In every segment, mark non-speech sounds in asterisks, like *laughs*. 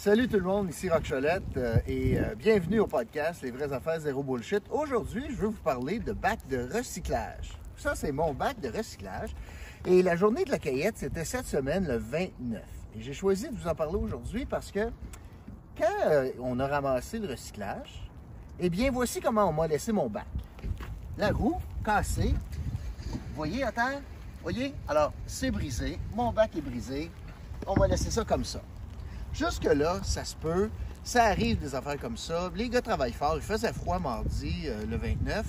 Salut tout le monde, ici Rock euh, et euh, bienvenue au podcast Les vraies affaires zéro bullshit. Aujourd'hui, je veux vous parler de bac de recyclage. Ça, c'est mon bac de recyclage. Et la journée de la cueillette, c'était cette semaine, le 29. Et j'ai choisi de vous en parler aujourd'hui parce que quand euh, on a ramassé le recyclage, eh bien, voici comment on m'a laissé mon bac. La roue cassée. Vous voyez à terre? Voyez? Alors, c'est brisé. Mon bac est brisé. On va laisser ça comme ça. Jusque-là, ça se peut. Ça arrive des affaires comme ça. Les gars travaillent fort. Il faisait froid mardi, euh, le 29.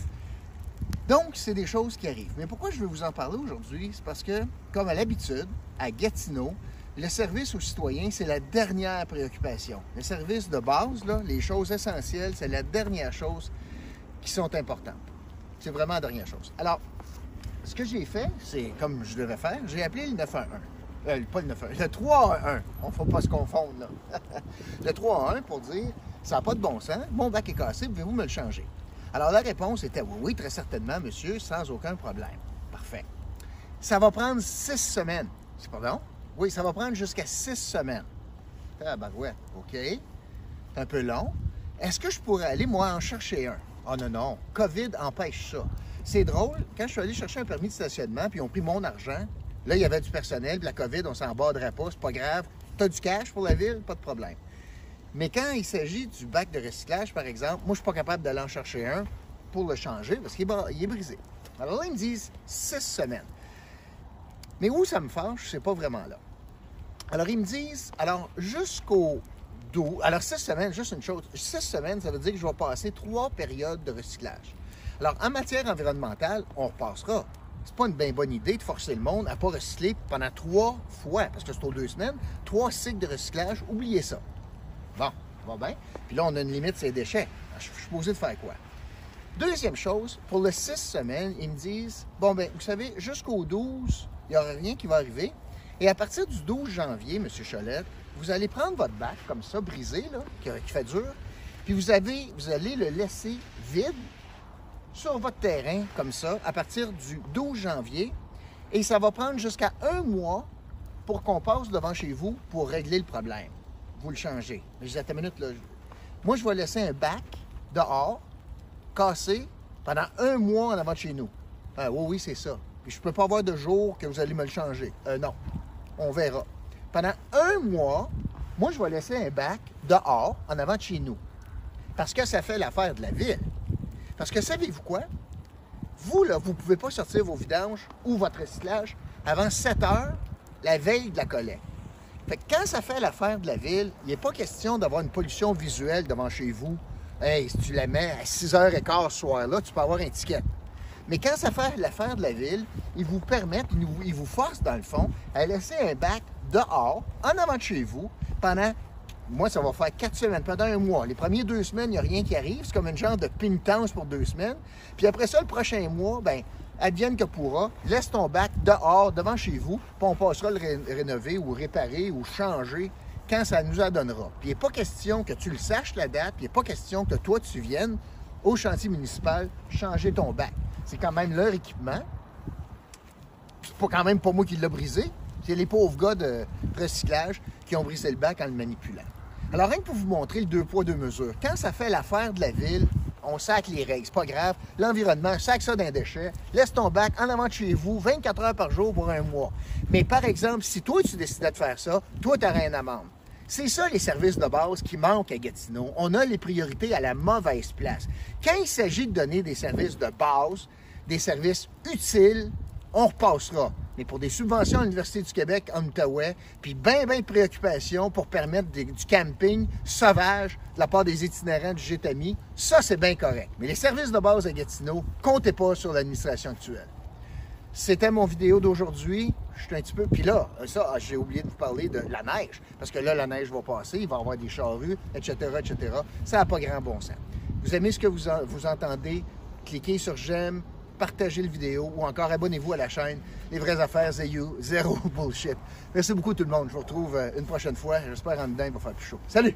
Donc, c'est des choses qui arrivent. Mais pourquoi je vais vous en parler aujourd'hui? C'est parce que, comme à l'habitude, à Gatineau, le service aux citoyens, c'est la dernière préoccupation. Le service de base, là, les choses essentielles, c'est la dernière chose qui sont importantes. C'est vraiment la dernière chose. Alors, ce que j'ai fait, c'est comme je devais faire, j'ai appelé le 911. Euh, le 911, le 311. On ne faut pas se confondre, là. *laughs* le 311 pour dire, ça n'a pas de bon sens, mon bac est cassé, pouvez-vous me le changer? Alors, la réponse était oui, très certainement, monsieur, sans aucun problème. Parfait. Ça va prendre six semaines. C'est pas? Oui, ça va prendre jusqu'à six semaines. Ah, ouais, OK. C'est un peu long. Est-ce que je pourrais aller, moi, en chercher un? Oh non, non. COVID empêche ça. C'est drôle, quand je suis allé chercher un permis de stationnement, puis ils ont pris mon argent, là, il y avait du personnel, puis la COVID, on s'en bordera pas, c'est pas grave. Tu as du cash pour la ville, pas de problème. Mais quand il s'agit du bac de recyclage, par exemple, moi, je suis pas capable d'aller en chercher un pour le changer parce qu'il est, brisé. Alors là, ils me disent six semaines. Mais où ça me fâche, c'est pas vraiment là. Alors, ils me disent, alors, jusqu'au 12, alors six semaines, juste une chose, six semaines, ça veut dire que je vais passer trois périodes de recyclage. Alors, en matière environnementale, on repassera. C'est pas une bien bonne idée de forcer le monde à pas recycler pendant trois fois, parce que c'est aux deux semaines, trois cycles de recyclage, oubliez ça. Bon, va bien. Puis là, on a une limite les déchets. Je suis supposé de faire quoi? Deuxième chose, pour le six semaines, ils me disent, bon, ben, vous savez, jusqu'au 12, il n'y aura rien qui va arriver. Et à partir du 12 janvier, M. Cholette, vous allez prendre votre bac comme ça, brisé, là, qui, qui fait dur, puis vous, avez, vous allez le laisser vide sur votre terrain, comme ça, à partir du 12 janvier. Et ça va prendre jusqu'à un mois pour qu'on passe devant chez vous pour régler le problème. Vous le changez. Mais je dis, attends une minute, là. Moi, je vais laisser un bac dehors, cassé, pendant un mois en avant de chez nous. Ah, oui, oui, c'est ça. Puis je ne peux pas avoir de jour que vous allez me le changer. Euh, non. On verra. Pendant un mois, moi, je vais laisser un bac dehors, en avant de chez nous. Parce que ça fait l'affaire de la ville. Parce que savez-vous quoi? Vous, là, vous ne pouvez pas sortir vos vidanges ou votre recyclage avant 7 heures la veille de la collecte. Fait que quand ça fait l'affaire de la ville, il n'est pas question d'avoir une pollution visuelle devant chez vous. Hey, si tu la mets à 6h15 ce soir-là, tu peux avoir un ticket. Mais quand ça fait l'affaire de la ville, ils vous permettent, ils vous forcent dans le fond à laisser un bac dehors, en avant de chez vous, pendant, moi ça va faire quatre semaines, pendant un mois. Les premières deux semaines, il n'y a rien qui arrive, c'est comme une genre de pénitence pour deux semaines. Puis après ça, le prochain mois, ben advienne que pourra, laisse ton bac dehors, devant chez vous, puis on passera le rénover ou réparer ou changer quand ça nous adonnera. Puis il n'est pas question que tu le saches la date, puis il n'est pas question que toi tu viennes au chantier municipal changer ton bac. C'est quand même leur équipement. C'est pas quand même pas moi qui l'ai brisé. C'est les pauvres gars de recyclage qui ont brisé le bac en le manipulant. Alors, rien que pour vous montrer le deux poids, deux mesures, quand ça fait l'affaire de la ville, on sac les règles, c'est pas grave. L'environnement, sac ça d'un déchet, laisse ton bac en avant chez vous, 24 heures par jour pour un mois. Mais par exemple, si toi, tu décidais de faire ça, toi, tu aurais une amende. C'est ça les services de base qui manquent à Gatineau. On a les priorités à la mauvaise place. Quand il s'agit de donner des services de base, des services utiles, on repassera. Mais pour des subventions à l'Université du Québec en Outaouais, puis bien, bien de préoccupations pour permettre du camping sauvage de la part des itinérants du GTAMI, ça, c'est bien correct. Mais les services de base à Gatineau, comptez pas sur l'administration actuelle. C'était mon vidéo d'aujourd'hui. Je suis un petit peu. Puis là, ça, j'ai oublié de vous parler de la neige. Parce que là, la neige va passer, il va y avoir des charrues, etc., etc. Ça n'a pas grand bon sens. Vous aimez ce que vous entendez? Cliquez sur j'aime, partagez le vidéo ou encore abonnez-vous à la chaîne Les vraies affaires Zayou, zéro *laughs* bullshit. Merci beaucoup tout le monde. Je vous retrouve euh, une prochaine fois. J'espère en dedans, il va faire plus chaud. Salut!